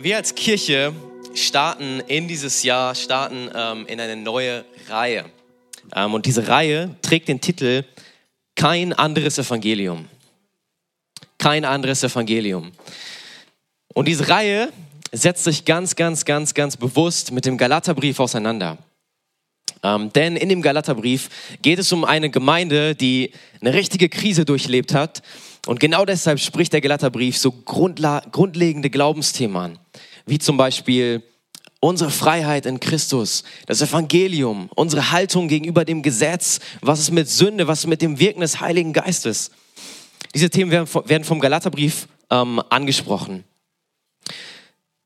Wir als Kirche starten in dieses Jahr, starten ähm, in eine neue Reihe. Ähm, und diese Reihe trägt den Titel Kein anderes Evangelium. Kein anderes Evangelium. Und diese Reihe setzt sich ganz, ganz, ganz, ganz bewusst mit dem Galaterbrief auseinander. Ähm, denn in dem Galaterbrief geht es um eine Gemeinde, die eine richtige Krise durchlebt hat. Und genau deshalb spricht der Galaterbrief so grundlegende Glaubensthemen an, wie zum Beispiel unsere Freiheit in Christus, das Evangelium, unsere Haltung gegenüber dem Gesetz, was ist mit Sünde, was ist mit dem Wirken des Heiligen Geistes. Diese Themen werden vom Galaterbrief ähm, angesprochen.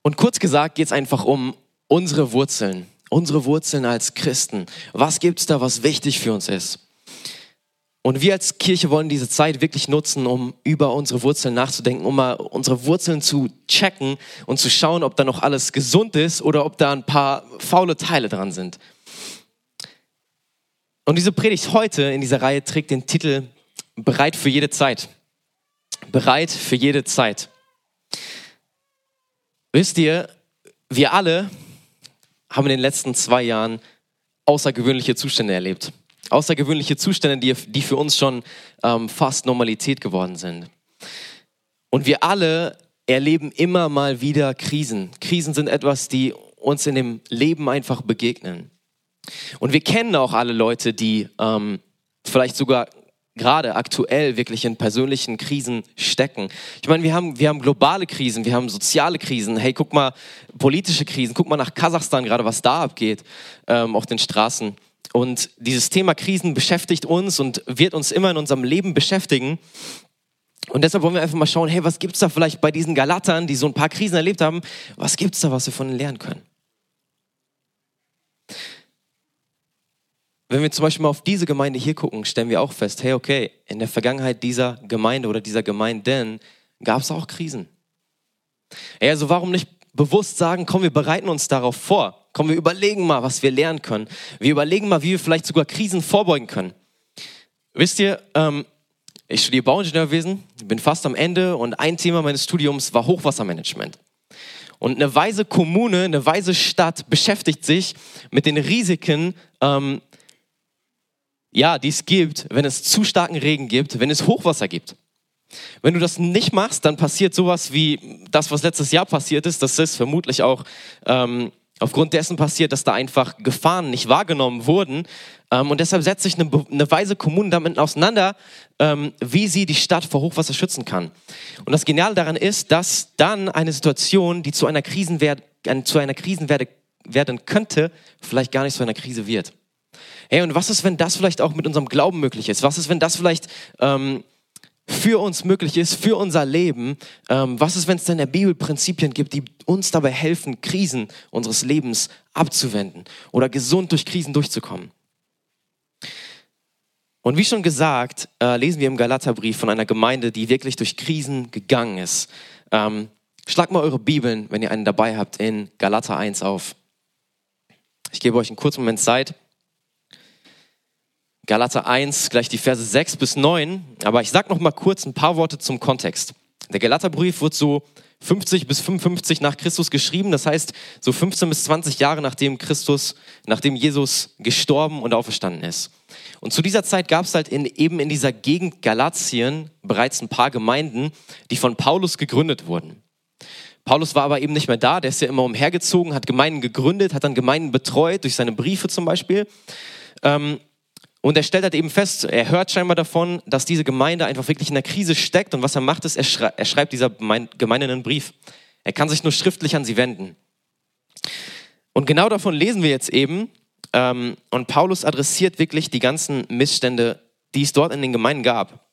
Und kurz gesagt geht es einfach um unsere Wurzeln, unsere Wurzeln als Christen. Was gibt es da, was wichtig für uns ist? Und wir als Kirche wollen diese Zeit wirklich nutzen, um über unsere Wurzeln nachzudenken, um mal unsere Wurzeln zu checken und zu schauen, ob da noch alles gesund ist oder ob da ein paar faule Teile dran sind. Und diese Predigt heute in dieser Reihe trägt den Titel Bereit für jede Zeit. Bereit für jede Zeit. Wisst ihr, wir alle haben in den letzten zwei Jahren außergewöhnliche Zustände erlebt. Außergewöhnliche Zustände, die, die für uns schon ähm, fast Normalität geworden sind. Und wir alle erleben immer mal wieder Krisen. Krisen sind etwas, die uns in dem Leben einfach begegnen. Und wir kennen auch alle Leute, die ähm, vielleicht sogar gerade aktuell wirklich in persönlichen Krisen stecken. Ich meine, wir haben, wir haben globale Krisen, wir haben soziale Krisen. Hey, guck mal, politische Krisen. Guck mal nach Kasachstan gerade, was da abgeht ähm, auf den Straßen. Und dieses Thema Krisen beschäftigt uns und wird uns immer in unserem Leben beschäftigen. Und deshalb wollen wir einfach mal schauen, hey, was gibt's da vielleicht bei diesen Galatern, die so ein paar Krisen erlebt haben, was gibt's da, was wir von ihnen lernen können? Wenn wir zum Beispiel mal auf diese Gemeinde hier gucken, stellen wir auch fest, hey, okay, in der Vergangenheit dieser Gemeinde oder dieser Gemeinden gab es auch Krisen. Hey, also warum nicht bewusst sagen, komm, wir bereiten uns darauf vor. Komm, wir überlegen mal, was wir lernen können. Wir überlegen mal, wie wir vielleicht sogar Krisen vorbeugen können. Wisst ihr, ähm, ich studiere Bauingenieurwesen, bin fast am Ende und ein Thema meines Studiums war Hochwassermanagement. Und eine weise Kommune, eine weise Stadt beschäftigt sich mit den Risiken ähm, ja, die es gibt, wenn es zu starken Regen gibt, wenn es Hochwasser gibt. Wenn du das nicht machst, dann passiert sowas wie das, was letztes Jahr passiert ist. Das ist vermutlich auch ähm, aufgrund dessen passiert, dass da einfach Gefahren nicht wahrgenommen wurden. Ähm, und deshalb setzt sich eine, eine weise Kommune damit auseinander, ähm, wie sie die Stadt vor Hochwasser schützen kann. Und das Geniale daran ist, dass dann eine Situation, die zu einer Krisenwert, zu einer Krisenwerde werden könnte, vielleicht gar nicht zu einer Krise wird. Hey, und was ist, wenn das vielleicht auch mit unserem Glauben möglich ist? Was ist, wenn das vielleicht ähm, für uns möglich ist, für unser Leben? Ähm, was ist, wenn es denn in der Bibel Prinzipien gibt, die uns dabei helfen, Krisen unseres Lebens abzuwenden oder gesund durch Krisen durchzukommen? Und wie schon gesagt, äh, lesen wir im Galaterbrief von einer Gemeinde, die wirklich durch Krisen gegangen ist. Ähm, schlagt mal eure Bibeln, wenn ihr einen dabei habt, in Galater 1 auf. Ich gebe euch einen kurzen Moment Zeit. Galater 1, gleich die Verse 6 bis 9. Aber ich sage noch mal kurz ein paar Worte zum Kontext. Der Galaterbrief wird so 50 bis 55 nach Christus geschrieben. Das heißt, so 15 bis 20 Jahre nachdem Christus, nachdem Jesus gestorben und auferstanden ist. Und zu dieser Zeit gab es halt in, eben in dieser Gegend Galatien bereits ein paar Gemeinden, die von Paulus gegründet wurden. Paulus war aber eben nicht mehr da, der ist ja immer umhergezogen, hat Gemeinden gegründet, hat dann Gemeinden betreut, durch seine Briefe zum Beispiel. Ähm, und er stellt halt eben fest, er hört scheinbar davon, dass diese Gemeinde einfach wirklich in der Krise steckt. Und was er macht, ist, er, schrei er schreibt dieser Gemeinde einen Brief. Er kann sich nur schriftlich an sie wenden. Und genau davon lesen wir jetzt eben. Ähm, und Paulus adressiert wirklich die ganzen Missstände, die es dort in den Gemeinden gab.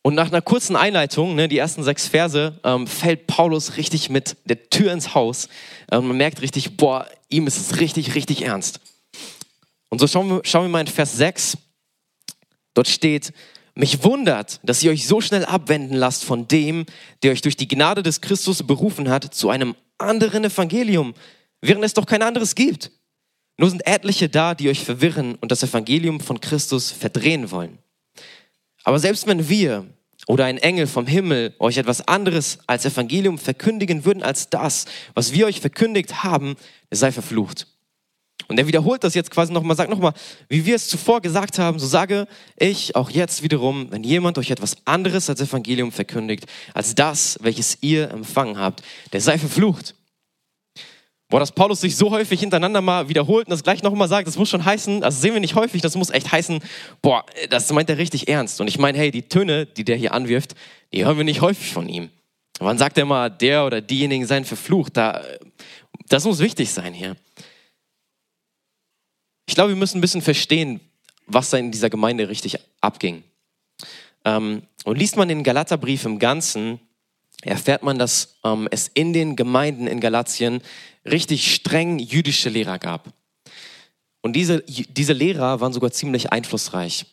Und nach einer kurzen Einleitung, ne, die ersten sechs Verse, ähm, fällt Paulus richtig mit der Tür ins Haus. Ähm, man merkt richtig, boah, ihm ist es richtig, richtig ernst. Und so schauen wir, schauen wir mal in Vers 6. Dort steht, mich wundert, dass ihr euch so schnell abwenden lasst von dem, der euch durch die Gnade des Christus berufen hat, zu einem anderen Evangelium, während es doch kein anderes gibt. Nur sind etliche da, die euch verwirren und das Evangelium von Christus verdrehen wollen. Aber selbst wenn wir oder ein Engel vom Himmel euch etwas anderes als Evangelium verkündigen würden als das, was wir euch verkündigt haben, sei verflucht. Und er wiederholt das jetzt quasi nochmal, sagt nochmal, wie wir es zuvor gesagt haben, so sage ich auch jetzt wiederum, wenn jemand euch etwas anderes als Evangelium verkündigt, als das, welches ihr empfangen habt, der sei verflucht. Boah, dass Paulus sich so häufig hintereinander mal wiederholt und das gleich nochmal sagt, das muss schon heißen, also sehen wir nicht häufig, das muss echt heißen, boah, das meint er richtig ernst. Und ich meine, hey, die Töne, die der hier anwirft, die hören wir nicht häufig von ihm. Wann sagt er mal, der oder diejenigen seien verflucht? Da, das muss wichtig sein hier. Ich glaube, wir müssen ein bisschen verstehen, was da in dieser Gemeinde richtig abging. Ähm, und liest man den Galaterbrief im Ganzen, erfährt man, dass ähm, es in den Gemeinden in Galatien richtig streng jüdische Lehrer gab. Und diese, diese Lehrer waren sogar ziemlich einflussreich.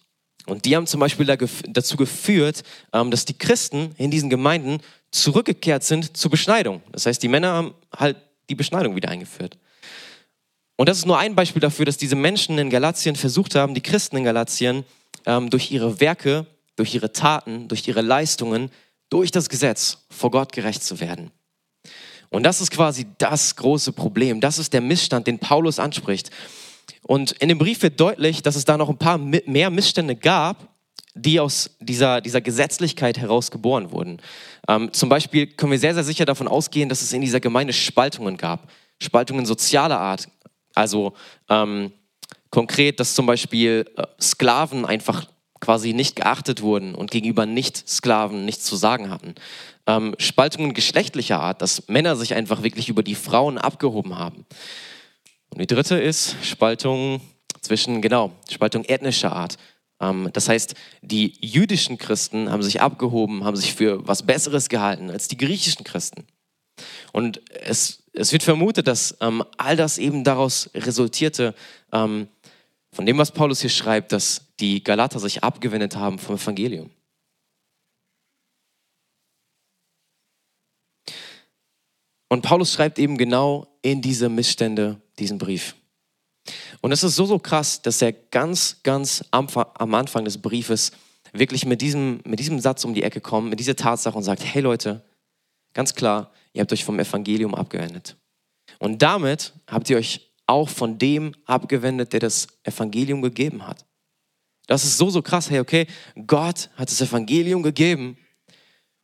Und die haben zum Beispiel dazu geführt, ähm, dass die Christen in diesen Gemeinden zurückgekehrt sind zur Beschneidung. Das heißt, die Männer haben halt die Beschneidung wieder eingeführt. Und das ist nur ein Beispiel dafür, dass diese Menschen in Galatien versucht haben, die Christen in Galatien ähm, durch ihre Werke, durch ihre Taten, durch ihre Leistungen, durch das Gesetz vor Gott gerecht zu werden. Und das ist quasi das große Problem. Das ist der Missstand, den Paulus anspricht. Und in dem Brief wird deutlich, dass es da noch ein paar mehr Missstände gab, die aus dieser, dieser Gesetzlichkeit heraus geboren wurden. Ähm, zum Beispiel können wir sehr, sehr sicher davon ausgehen, dass es in dieser Gemeinde Spaltungen gab. Spaltungen sozialer Art. Also ähm, konkret, dass zum Beispiel äh, Sklaven einfach quasi nicht geachtet wurden und gegenüber Nicht-Sklaven nichts zu sagen hatten ähm, Spaltungen geschlechtlicher Art, dass Männer sich einfach wirklich über die Frauen abgehoben haben. Und die dritte ist Spaltung zwischen, genau, Spaltung ethnischer Art. Ähm, das heißt, die jüdischen Christen haben sich abgehoben, haben sich für was Besseres gehalten als die griechischen Christen. Und es, es wird vermutet, dass ähm, all das eben daraus resultierte, ähm, von dem, was Paulus hier schreibt, dass die Galater sich abgewendet haben vom Evangelium. Und Paulus schreibt eben genau in diese Missstände diesen Brief. Und es ist so, so krass, dass er ganz, ganz am, am Anfang des Briefes wirklich mit diesem, mit diesem Satz um die Ecke kommt, mit dieser Tatsache und sagt, hey Leute, ganz klar, ihr habt euch vom Evangelium abgewendet. Und damit habt ihr euch auch von dem abgewendet, der das Evangelium gegeben hat. Das ist so, so krass. Hey, okay, Gott hat das Evangelium gegeben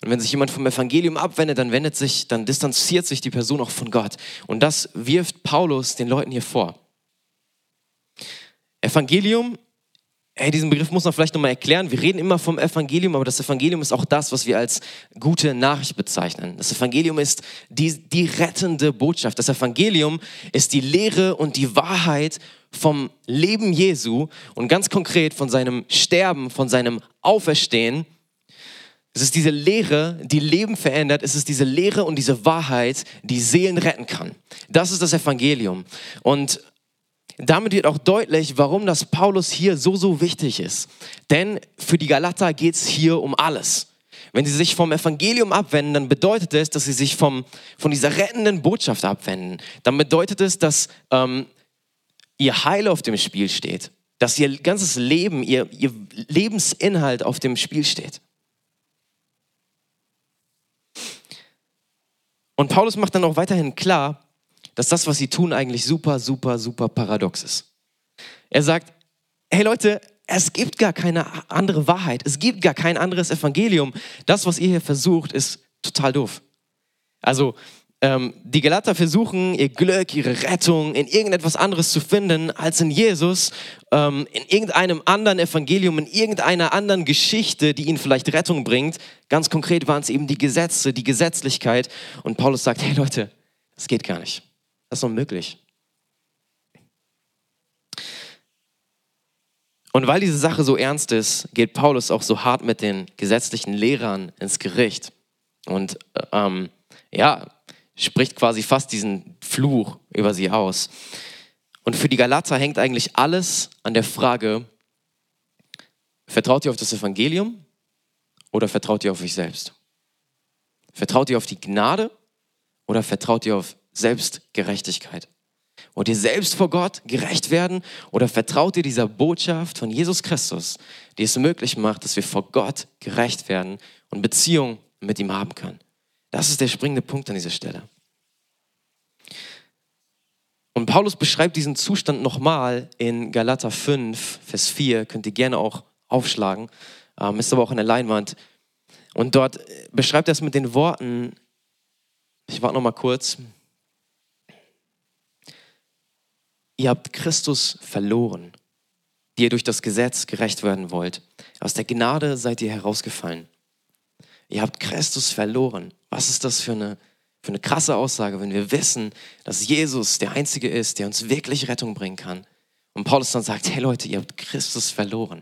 und wenn sich jemand vom Evangelium abwendet, dann wendet sich, dann distanziert sich die Person auch von Gott. Und das wirft Paulus den Leuten hier vor. Evangelium, hey, diesen Begriff muss man vielleicht nochmal erklären. Wir reden immer vom Evangelium, aber das Evangelium ist auch das, was wir als gute Nachricht bezeichnen. Das Evangelium ist die, die rettende Botschaft. Das Evangelium ist die Lehre und die Wahrheit vom Leben Jesu und ganz konkret von seinem Sterben, von seinem Auferstehen es ist diese Lehre, die Leben verändert. Es ist diese Lehre und diese Wahrheit, die Seelen retten kann. Das ist das Evangelium. Und damit wird auch deutlich, warum das Paulus hier so, so wichtig ist. Denn für die Galater geht es hier um alles. Wenn sie sich vom Evangelium abwenden, dann bedeutet es, dass sie sich vom, von dieser rettenden Botschaft abwenden. Dann bedeutet es, dass ähm, ihr Heil auf dem Spiel steht. Dass ihr ganzes Leben, ihr, ihr Lebensinhalt auf dem Spiel steht. Und Paulus macht dann auch weiterhin klar, dass das, was sie tun, eigentlich super, super, super paradox ist. Er sagt, hey Leute, es gibt gar keine andere Wahrheit, es gibt gar kein anderes Evangelium. Das, was ihr hier versucht, ist total doof. Also ähm, die Galater versuchen, ihr Glück, ihre Rettung in irgendetwas anderes zu finden als in Jesus, ähm, in irgendeinem anderen Evangelium, in irgendeiner anderen Geschichte, die ihnen vielleicht Rettung bringt. Ganz konkret waren es eben die Gesetze, die Gesetzlichkeit. Und Paulus sagt, hey Leute, das geht gar nicht. Das ist unmöglich. Und weil diese Sache so ernst ist, geht Paulus auch so hart mit den gesetzlichen Lehrern ins Gericht. Und ähm, ja, spricht quasi fast diesen Fluch über sie aus. Und für die Galater hängt eigentlich alles an der Frage, vertraut ihr auf das Evangelium oder vertraut ihr auf euch selbst? Vertraut ihr auf die Gnade oder vertraut ihr auf Selbstgerechtigkeit? Wollt ihr selbst vor Gott gerecht werden oder vertraut ihr dieser Botschaft von Jesus Christus, die es möglich macht, dass wir vor Gott gerecht werden und Beziehung mit ihm haben kann. Das ist der springende Punkt an dieser Stelle. Und Paulus beschreibt diesen Zustand nochmal in Galater 5, Vers 4, könnt ihr gerne auch aufschlagen, ähm, ist aber auch an der Leinwand. Und dort beschreibt er es mit den Worten, ich warte nochmal kurz, ihr habt Christus verloren, die ihr durch das Gesetz gerecht werden wollt. Aus der Gnade seid ihr herausgefallen. Ihr habt Christus verloren. Was ist das für eine für eine krasse Aussage, wenn wir wissen, dass Jesus der Einzige ist, der uns wirklich Rettung bringen kann. Und Paulus dann sagt, hey Leute, ihr habt Christus verloren.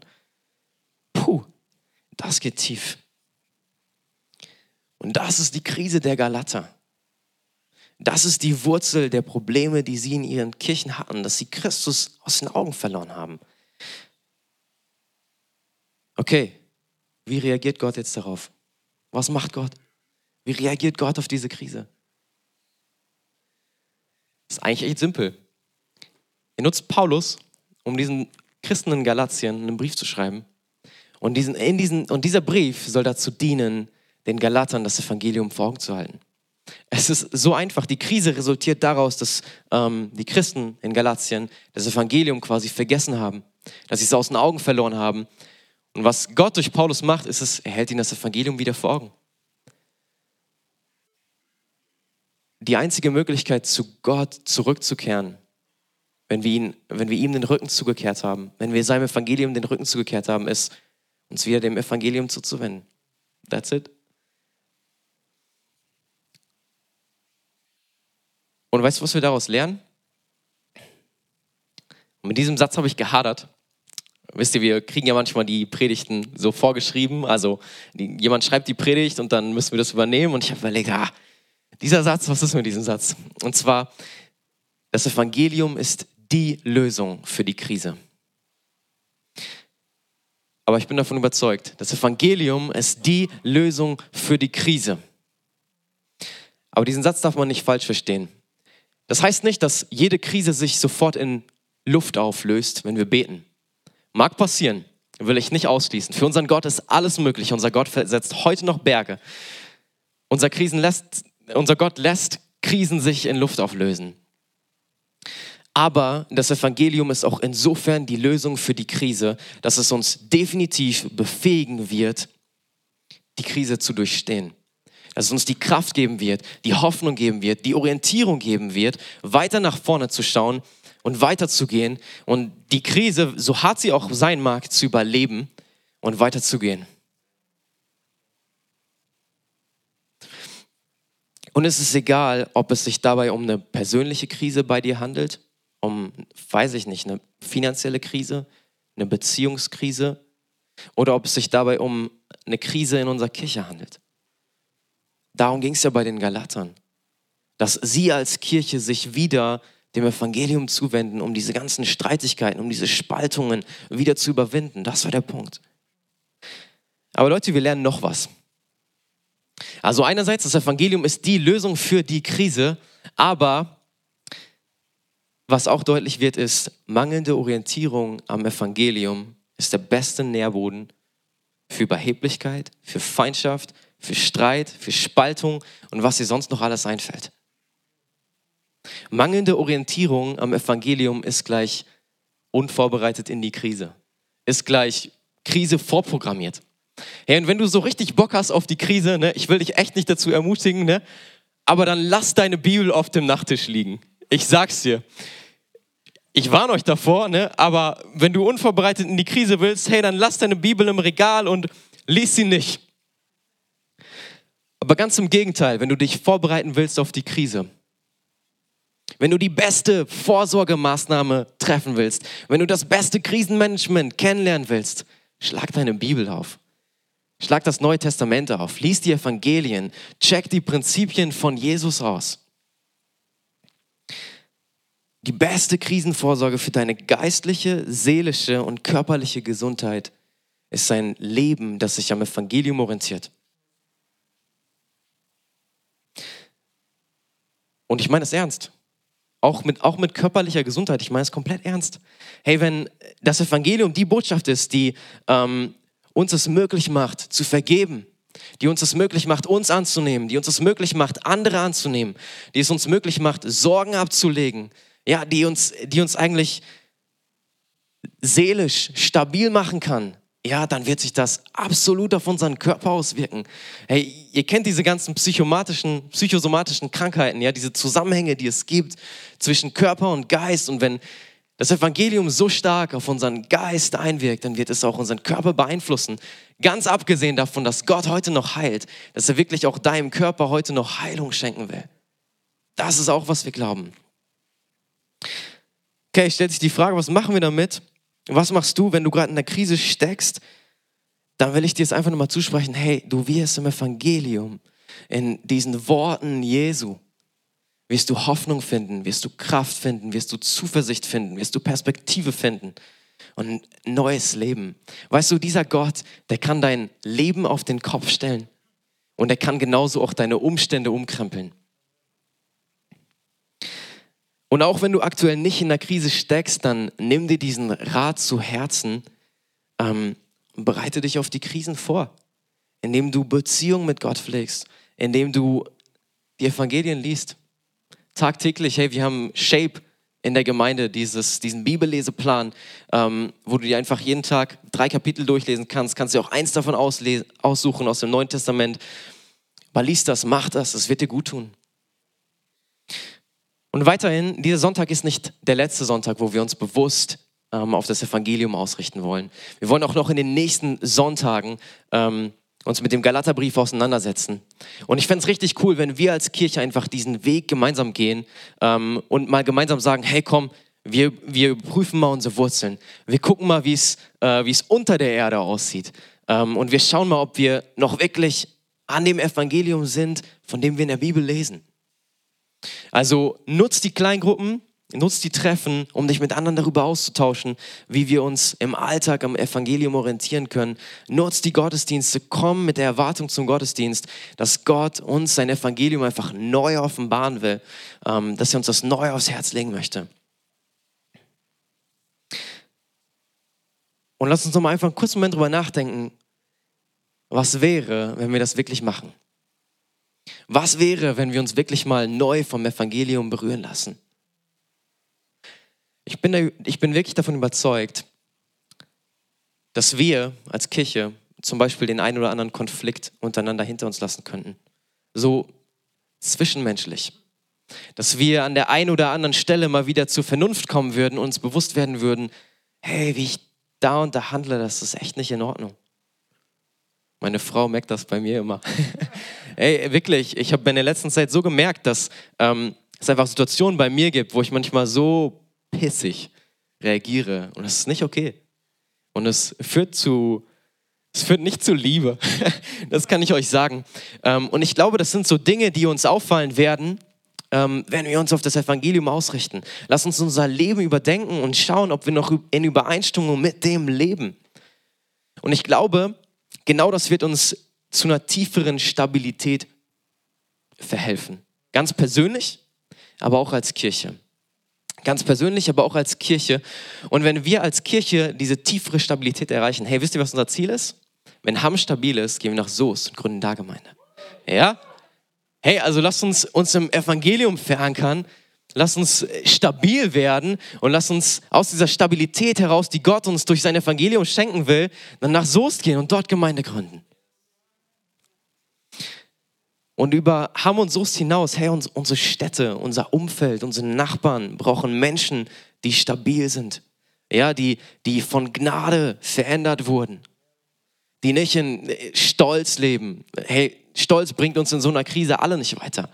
Puh, das geht tief. Und das ist die Krise der Galater. Das ist die Wurzel der Probleme, die sie in ihren Kirchen hatten, dass sie Christus aus den Augen verloren haben. Okay, wie reagiert Gott jetzt darauf? Was macht Gott? Wie reagiert Gott auf diese Krise? Das ist eigentlich echt simpel. Er nutzt Paulus, um diesen Christen in Galatien einen Brief zu schreiben. Und, diesen, in diesen, und dieser Brief soll dazu dienen, den Galatern das Evangelium vor Augen zu halten. Es ist so einfach. Die Krise resultiert daraus, dass ähm, die Christen in Galatien das Evangelium quasi vergessen haben, dass sie es aus den Augen verloren haben. Und was Gott durch Paulus macht, ist es, er hält ihnen das Evangelium wieder vor Augen. die einzige Möglichkeit, zu Gott zurückzukehren, wenn wir, ihn, wenn wir ihm den Rücken zugekehrt haben, wenn wir seinem Evangelium den Rücken zugekehrt haben, ist, uns wieder dem Evangelium zuzuwenden. That's it. Und weißt du, was wir daraus lernen? Und mit diesem Satz habe ich gehadert. Wisst ihr, wir kriegen ja manchmal die Predigten so vorgeschrieben. Also die, jemand schreibt die Predigt und dann müssen wir das übernehmen. Und ich habe überlegt, ah, dieser Satz, was ist mit diesem Satz? Und zwar, das Evangelium ist die Lösung für die Krise. Aber ich bin davon überzeugt, das Evangelium ist die Lösung für die Krise. Aber diesen Satz darf man nicht falsch verstehen. Das heißt nicht, dass jede Krise sich sofort in Luft auflöst, wenn wir beten. Mag passieren, will ich nicht ausschließen. Für unseren Gott ist alles möglich. Unser Gott versetzt heute noch Berge. Unser Krisen lässt unser Gott lässt Krisen sich in Luft auflösen. Aber das Evangelium ist auch insofern die Lösung für die Krise, dass es uns definitiv befähigen wird, die Krise zu durchstehen. Dass es uns die Kraft geben wird, die Hoffnung geben wird, die Orientierung geben wird, weiter nach vorne zu schauen und weiterzugehen und die Krise, so hart sie auch sein mag, zu überleben und weiterzugehen. Und es ist egal, ob es sich dabei um eine persönliche Krise bei dir handelt, um, weiß ich nicht, eine finanzielle Krise, eine Beziehungskrise oder ob es sich dabei um eine Krise in unserer Kirche handelt. Darum ging es ja bei den Galatern, dass sie als Kirche sich wieder dem Evangelium zuwenden, um diese ganzen Streitigkeiten, um diese Spaltungen wieder zu überwinden. Das war der Punkt. Aber Leute, wir lernen noch was. Also einerseits, das Evangelium ist die Lösung für die Krise, aber was auch deutlich wird, ist, mangelnde Orientierung am Evangelium ist der beste Nährboden für Überheblichkeit, für Feindschaft, für Streit, für Spaltung und was dir sonst noch alles einfällt. Mangelnde Orientierung am Evangelium ist gleich unvorbereitet in die Krise, ist gleich Krise vorprogrammiert. Hey, und wenn du so richtig Bock hast auf die Krise, ne, ich will dich echt nicht dazu ermutigen, ne, aber dann lass deine Bibel auf dem Nachttisch liegen. Ich sag's dir. Ich warne euch davor, ne, aber wenn du unvorbereitet in die Krise willst, hey, dann lass deine Bibel im Regal und lies sie nicht. Aber ganz im Gegenteil, wenn du dich vorbereiten willst auf die Krise, wenn du die beste Vorsorgemaßnahme treffen willst, wenn du das beste Krisenmanagement kennenlernen willst, schlag deine Bibel auf. Schlag das Neue Testament auf, lies die Evangelien, check die Prinzipien von Jesus aus. Die beste Krisenvorsorge für deine geistliche, seelische und körperliche Gesundheit ist ein Leben, das sich am Evangelium orientiert. Und ich meine es ernst. Auch mit, auch mit körperlicher Gesundheit. Ich meine es komplett ernst. Hey, wenn das Evangelium die Botschaft ist, die ähm, uns es möglich macht, zu vergeben, die uns es möglich macht, uns anzunehmen, die uns es möglich macht, andere anzunehmen, die es uns möglich macht, Sorgen abzulegen, ja, die uns, die uns eigentlich seelisch stabil machen kann, ja, dann wird sich das absolut auf unseren Körper auswirken. Hey, ihr kennt diese ganzen psychomatischen, psychosomatischen Krankheiten, ja, diese Zusammenhänge, die es gibt zwischen Körper und Geist. Und wenn das Evangelium so stark auf unseren Geist einwirkt, dann wird es auch unseren Körper beeinflussen. Ganz abgesehen davon, dass Gott heute noch heilt, dass er wirklich auch deinem Körper heute noch Heilung schenken will. Das ist auch, was wir glauben. Okay, stellt sich die Frage, was machen wir damit? Was machst du, wenn du gerade in der Krise steckst? Dann will ich dir jetzt einfach nochmal zusprechen, hey, du wirst im Evangelium, in diesen Worten Jesu, wirst du Hoffnung finden, wirst du Kraft finden, wirst du Zuversicht finden, wirst du Perspektive finden und ein neues Leben. Weißt du, dieser Gott, der kann dein Leben auf den Kopf stellen und er kann genauso auch deine Umstände umkrempeln. Und auch wenn du aktuell nicht in der Krise steckst, dann nimm dir diesen Rat zu Herzen ähm, und bereite dich auf die Krisen vor, indem du Beziehung mit Gott pflegst, indem du die Evangelien liest. Tagtäglich, hey, wir haben Shape in der Gemeinde, dieses, diesen Bibelleseplan, ähm, wo du dir einfach jeden Tag drei Kapitel durchlesen kannst. Kannst dir auch eins davon aussuchen aus dem Neuen Testament. Aber lies das, mach das, es wird dir gut tun. Und weiterhin, dieser Sonntag ist nicht der letzte Sonntag, wo wir uns bewusst ähm, auf das Evangelium ausrichten wollen. Wir wollen auch noch in den nächsten Sonntagen ähm, uns mit dem Galaterbrief auseinandersetzen. Und ich fände es richtig cool, wenn wir als Kirche einfach diesen Weg gemeinsam gehen ähm, und mal gemeinsam sagen, hey komm, wir, wir prüfen mal unsere Wurzeln. Wir gucken mal, wie äh, es unter der Erde aussieht. Ähm, und wir schauen mal, ob wir noch wirklich an dem Evangelium sind, von dem wir in der Bibel lesen. Also nutzt die Kleingruppen, nutzt die Treffen, um dich mit anderen darüber auszutauschen, wie wir uns im Alltag am Evangelium orientieren können. Nutzt die Gottesdienste, komm mit der Erwartung zum Gottesdienst, dass Gott uns sein Evangelium einfach neu offenbaren will, ähm, dass er uns das neu aufs Herz legen möchte. Und lass uns noch mal einfach einen kurzen Moment drüber nachdenken, was wäre, wenn wir das wirklich machen. Was wäre, wenn wir uns wirklich mal neu vom Evangelium berühren lassen? Ich bin, ich bin wirklich davon überzeugt, dass wir als Kirche zum Beispiel den einen oder anderen Konflikt untereinander hinter uns lassen könnten. So zwischenmenschlich. Dass wir an der einen oder anderen Stelle mal wieder zur Vernunft kommen würden uns bewusst werden würden, hey, wie ich da und da handle, das ist echt nicht in Ordnung. Meine Frau merkt das bei mir immer. Ey, wirklich, ich habe in der letzten Zeit so gemerkt, dass ähm, es einfach Situationen bei mir gibt, wo ich manchmal so pissig reagiere. Und das ist nicht okay. Und es führt zu, es führt nicht zu Liebe. das kann ich euch sagen. Ähm, und ich glaube, das sind so Dinge, die uns auffallen werden, ähm, wenn wir uns auf das Evangelium ausrichten. Lass uns unser Leben überdenken und schauen, ob wir noch in Übereinstimmung mit dem leben. Und ich glaube, genau das wird uns zu einer tieferen Stabilität verhelfen. Ganz persönlich, aber auch als Kirche. Ganz persönlich, aber auch als Kirche. Und wenn wir als Kirche diese tiefere Stabilität erreichen, hey, wisst ihr, was unser Ziel ist? Wenn Hamm stabil ist, gehen wir nach Soos und gründen da Gemeinde. Ja? Hey, also lasst uns uns im Evangelium verankern, Lass uns stabil werden und lass uns aus dieser Stabilität heraus, die Gott uns durch sein Evangelium schenken will, dann nach Soest gehen und dort Gemeinde gründen. Und über Hamm und Soest hinaus, hey, unsere Städte, unser Umfeld, unsere Nachbarn brauchen Menschen, die stabil sind. Ja, die, die von Gnade verändert wurden. Die nicht in Stolz leben. Hey, Stolz bringt uns in so einer Krise alle nicht weiter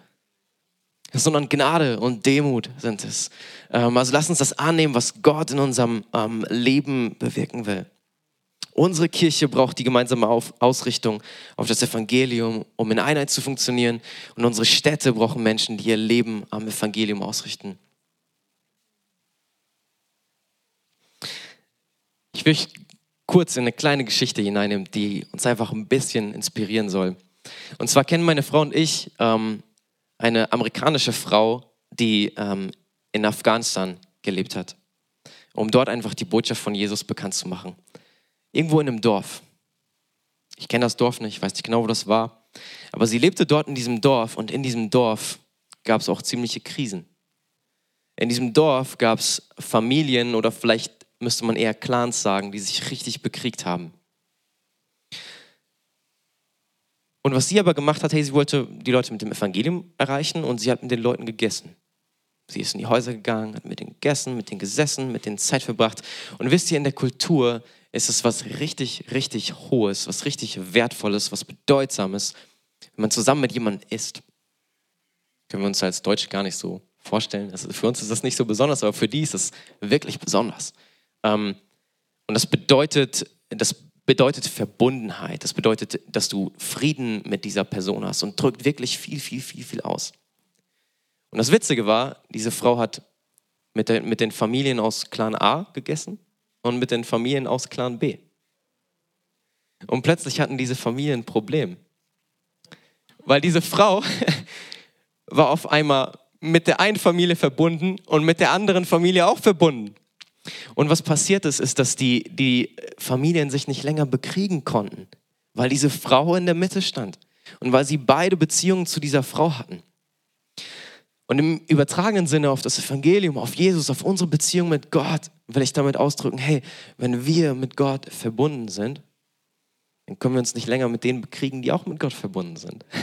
sondern Gnade und Demut sind es. Ähm, also lass uns das annehmen, was Gott in unserem ähm, Leben bewirken will. Unsere Kirche braucht die gemeinsame Ausrichtung auf das Evangelium, um in Einheit zu funktionieren. Und unsere Städte brauchen Menschen, die ihr Leben am Evangelium ausrichten. Ich will kurz in eine kleine Geschichte hineinnehmen, die uns einfach ein bisschen inspirieren soll. Und zwar kennen meine Frau und ich ähm, eine amerikanische Frau, die ähm, in Afghanistan gelebt hat, um dort einfach die Botschaft von Jesus bekannt zu machen. Irgendwo in einem Dorf. Ich kenne das Dorf nicht, ich weiß nicht genau, wo das war. Aber sie lebte dort in diesem Dorf und in diesem Dorf gab es auch ziemliche Krisen. In diesem Dorf gab es Familien oder vielleicht müsste man eher Clans sagen, die sich richtig bekriegt haben. Und was sie aber gemacht hat, hey, sie wollte die Leute mit dem Evangelium erreichen und sie hat mit den Leuten gegessen. Sie ist in die Häuser gegangen, hat mit denen gegessen, mit denen gesessen, mit denen Zeit verbracht. Und wisst ihr, in der Kultur ist es was richtig, richtig Hohes, was richtig Wertvolles, was Bedeutsames, wenn man zusammen mit jemandem isst. Können wir uns als Deutsche gar nicht so vorstellen. Also für uns ist das nicht so besonders, aber für die ist es wirklich besonders. Ähm, und das bedeutet, das bedeutet Verbundenheit. Das bedeutet, dass du Frieden mit dieser Person hast und drückt wirklich viel, viel, viel, viel aus. Und das Witzige war, diese Frau hat mit, der, mit den Familien aus Clan A gegessen und mit den Familien aus Clan B. Und plötzlich hatten diese Familien ein Problem. Weil diese Frau war auf einmal mit der einen Familie verbunden und mit der anderen Familie auch verbunden. Und was passiert ist, ist, dass die, die Familien sich nicht länger bekriegen konnten, weil diese Frau in der Mitte stand und weil sie beide Beziehungen zu dieser Frau hatten. Und im übertragenen Sinne auf das Evangelium, auf Jesus, auf unsere Beziehung mit Gott, will ich damit ausdrücken, hey, wenn wir mit Gott verbunden sind, dann können wir uns nicht länger mit denen bekriegen, die auch mit Gott verbunden sind.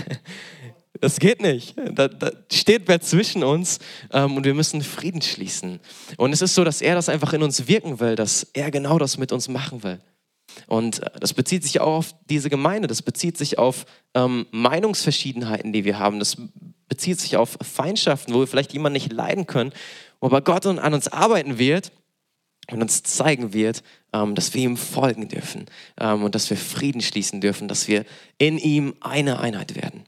Das geht nicht. Da, da steht wer zwischen uns ähm, und wir müssen Frieden schließen. Und es ist so, dass er das einfach in uns wirken will, dass er genau das mit uns machen will. Und äh, das bezieht sich auch auf diese Gemeinde, das bezieht sich auf ähm, Meinungsverschiedenheiten, die wir haben, das bezieht sich auf Feindschaften, wo wir vielleicht jemanden nicht leiden können, wo aber Gott an uns arbeiten wird und uns zeigen wird, ähm, dass wir ihm folgen dürfen ähm, und dass wir Frieden schließen dürfen, dass wir in ihm eine Einheit werden.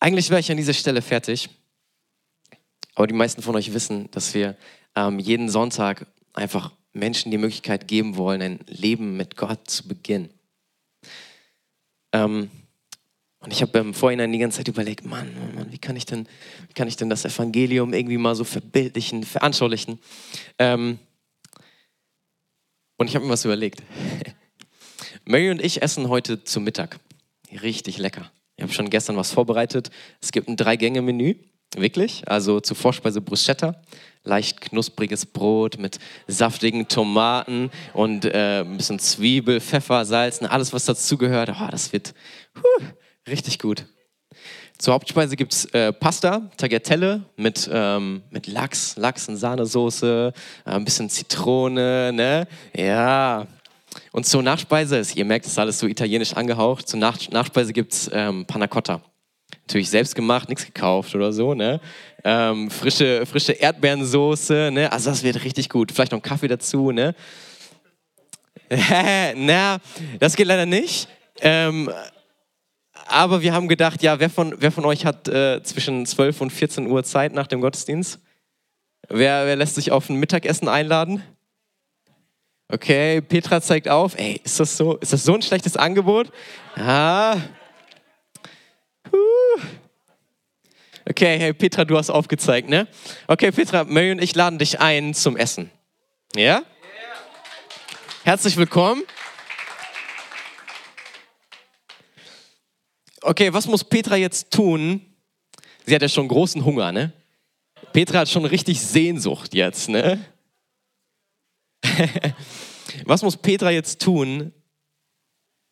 Eigentlich wäre ich an dieser Stelle fertig, aber die meisten von euch wissen, dass wir ähm, jeden Sonntag einfach Menschen die Möglichkeit geben wollen, ein Leben mit Gott zu beginnen. Ähm, und ich habe im Vorhinein die ganze Zeit überlegt, Mann, Mann, wie kann ich denn, wie kann ich denn das Evangelium irgendwie mal so verbildlichen, veranschaulichen? Ähm, und ich habe mir was überlegt. Mary und ich essen heute zu Mittag. Richtig lecker. Ich habe schon gestern was vorbereitet. Es gibt ein Drei-Gänge-Menü, wirklich. Also zur Vorspeise Bruschetta, leicht knuspriges Brot mit saftigen Tomaten und äh, ein bisschen Zwiebel, Pfeffer, Salz, alles, was dazugehört. Oh, das wird huh, richtig gut. Zur Hauptspeise gibt es äh, Pasta, Tagliatelle mit, ähm, mit Lachs, Lachs und Sahnesoße, äh, ein bisschen Zitrone, ne? Ja, und zur Nachspeise, ihr merkt, es ist alles so italienisch angehaucht, zur Nach Nachspeise gibt es ähm, Panna Cotta. Natürlich selbst gemacht, nichts gekauft oder so, ne? Ähm, frische, frische Erdbeerensoße, ne? Also das wird richtig gut. Vielleicht noch einen Kaffee dazu, ne? Na, das geht leider nicht. Ähm, aber wir haben gedacht, ja, wer von, wer von euch hat äh, zwischen 12 und 14 Uhr Zeit nach dem Gottesdienst? Wer, wer lässt sich auf ein Mittagessen einladen? Okay, Petra zeigt auf. Ey, ist das so, ist das so ein schlechtes Angebot? Ah. Huh. Okay, hey Petra, du hast aufgezeigt, ne? Okay, Petra, Mary und ich laden dich ein zum Essen. Ja? Herzlich willkommen. Okay, was muss Petra jetzt tun? Sie hat ja schon großen Hunger, ne? Petra hat schon richtig Sehnsucht jetzt, ne? Was muss Petra jetzt tun,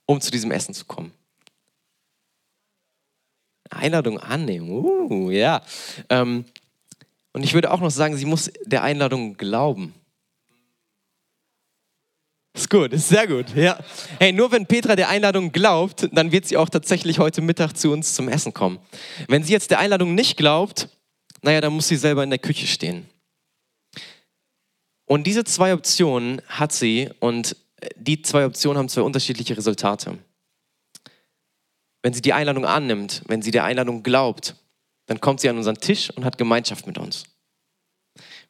um zu diesem Essen zu kommen? Einladung annehmen. Uh, ja. Ähm, und ich würde auch noch sagen, sie muss der Einladung glauben. Ist gut, ist sehr gut. Ja. Hey, nur wenn Petra der Einladung glaubt, dann wird sie auch tatsächlich heute Mittag zu uns zum Essen kommen. Wenn sie jetzt der Einladung nicht glaubt, naja, dann muss sie selber in der Küche stehen. Und diese zwei Optionen hat sie und die zwei Optionen haben zwei unterschiedliche Resultate. Wenn sie die Einladung annimmt, wenn sie der Einladung glaubt, dann kommt sie an unseren Tisch und hat Gemeinschaft mit uns.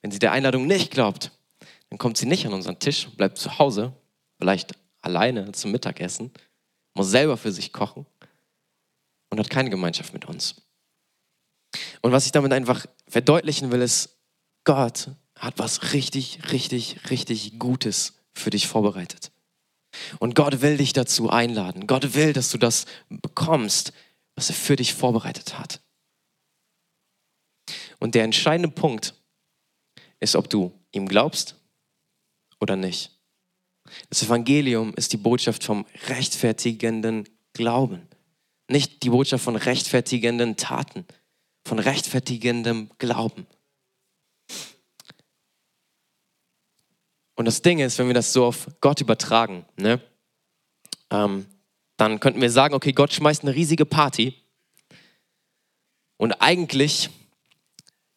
Wenn sie der Einladung nicht glaubt, dann kommt sie nicht an unseren Tisch, bleibt zu Hause, vielleicht alleine zum Mittagessen, muss selber für sich kochen und hat keine Gemeinschaft mit uns. Und was ich damit einfach verdeutlichen will, ist, Gott hat was richtig, richtig, richtig Gutes für dich vorbereitet. Und Gott will dich dazu einladen. Gott will, dass du das bekommst, was er für dich vorbereitet hat. Und der entscheidende Punkt ist, ob du ihm glaubst oder nicht. Das Evangelium ist die Botschaft vom rechtfertigenden Glauben, nicht die Botschaft von rechtfertigenden Taten, von rechtfertigendem Glauben. Und das Ding ist, wenn wir das so auf Gott übertragen, ne, ähm, dann könnten wir sagen, okay, Gott schmeißt eine riesige Party und eigentlich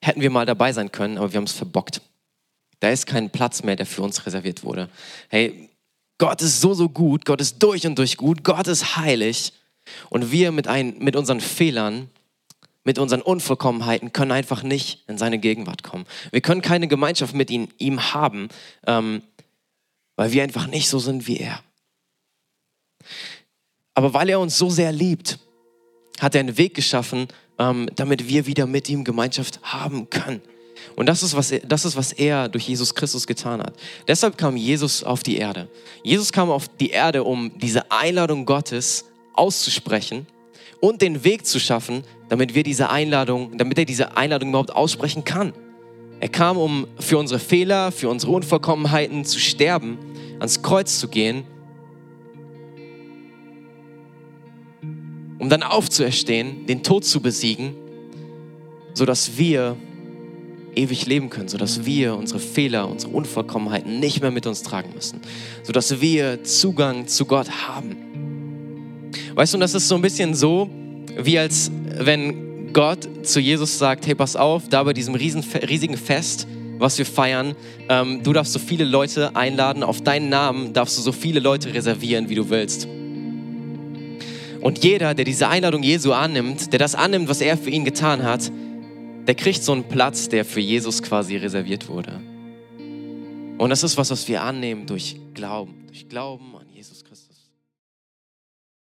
hätten wir mal dabei sein können, aber wir haben es verbockt. Da ist kein Platz mehr, der für uns reserviert wurde. Hey, Gott ist so, so gut, Gott ist durch und durch gut, Gott ist heilig und wir mit, ein, mit unseren Fehlern mit unseren Unvollkommenheiten können einfach nicht in seine Gegenwart kommen. Wir können keine Gemeinschaft mit ihm, ihm haben, ähm, weil wir einfach nicht so sind wie er. Aber weil er uns so sehr liebt, hat er einen Weg geschaffen, ähm, damit wir wieder mit ihm Gemeinschaft haben können. Und das ist, was er, das ist, was er durch Jesus Christus getan hat. Deshalb kam Jesus auf die Erde. Jesus kam auf die Erde, um diese Einladung Gottes auszusprechen und den Weg zu schaffen, damit wir diese Einladung, damit er diese Einladung überhaupt aussprechen kann. Er kam, um für unsere Fehler, für unsere Unvollkommenheiten zu sterben, ans Kreuz zu gehen, um dann aufzuerstehen, den Tod zu besiegen, sodass wir ewig leben können, sodass wir unsere Fehler, unsere Unvollkommenheiten nicht mehr mit uns tragen müssen, sodass wir Zugang zu Gott haben. Weißt du, und das ist so ein bisschen so, wie als wenn Gott zu Jesus sagt, hey, pass auf, da bei diesem riesen, riesigen Fest, was wir feiern, ähm, du darfst so viele Leute einladen, auf deinen Namen darfst du so viele Leute reservieren, wie du willst. Und jeder, der diese Einladung Jesu annimmt, der das annimmt, was er für ihn getan hat, der kriegt so einen Platz, der für Jesus quasi reserviert wurde. Und das ist was, was wir annehmen durch Glauben, durch Glauben.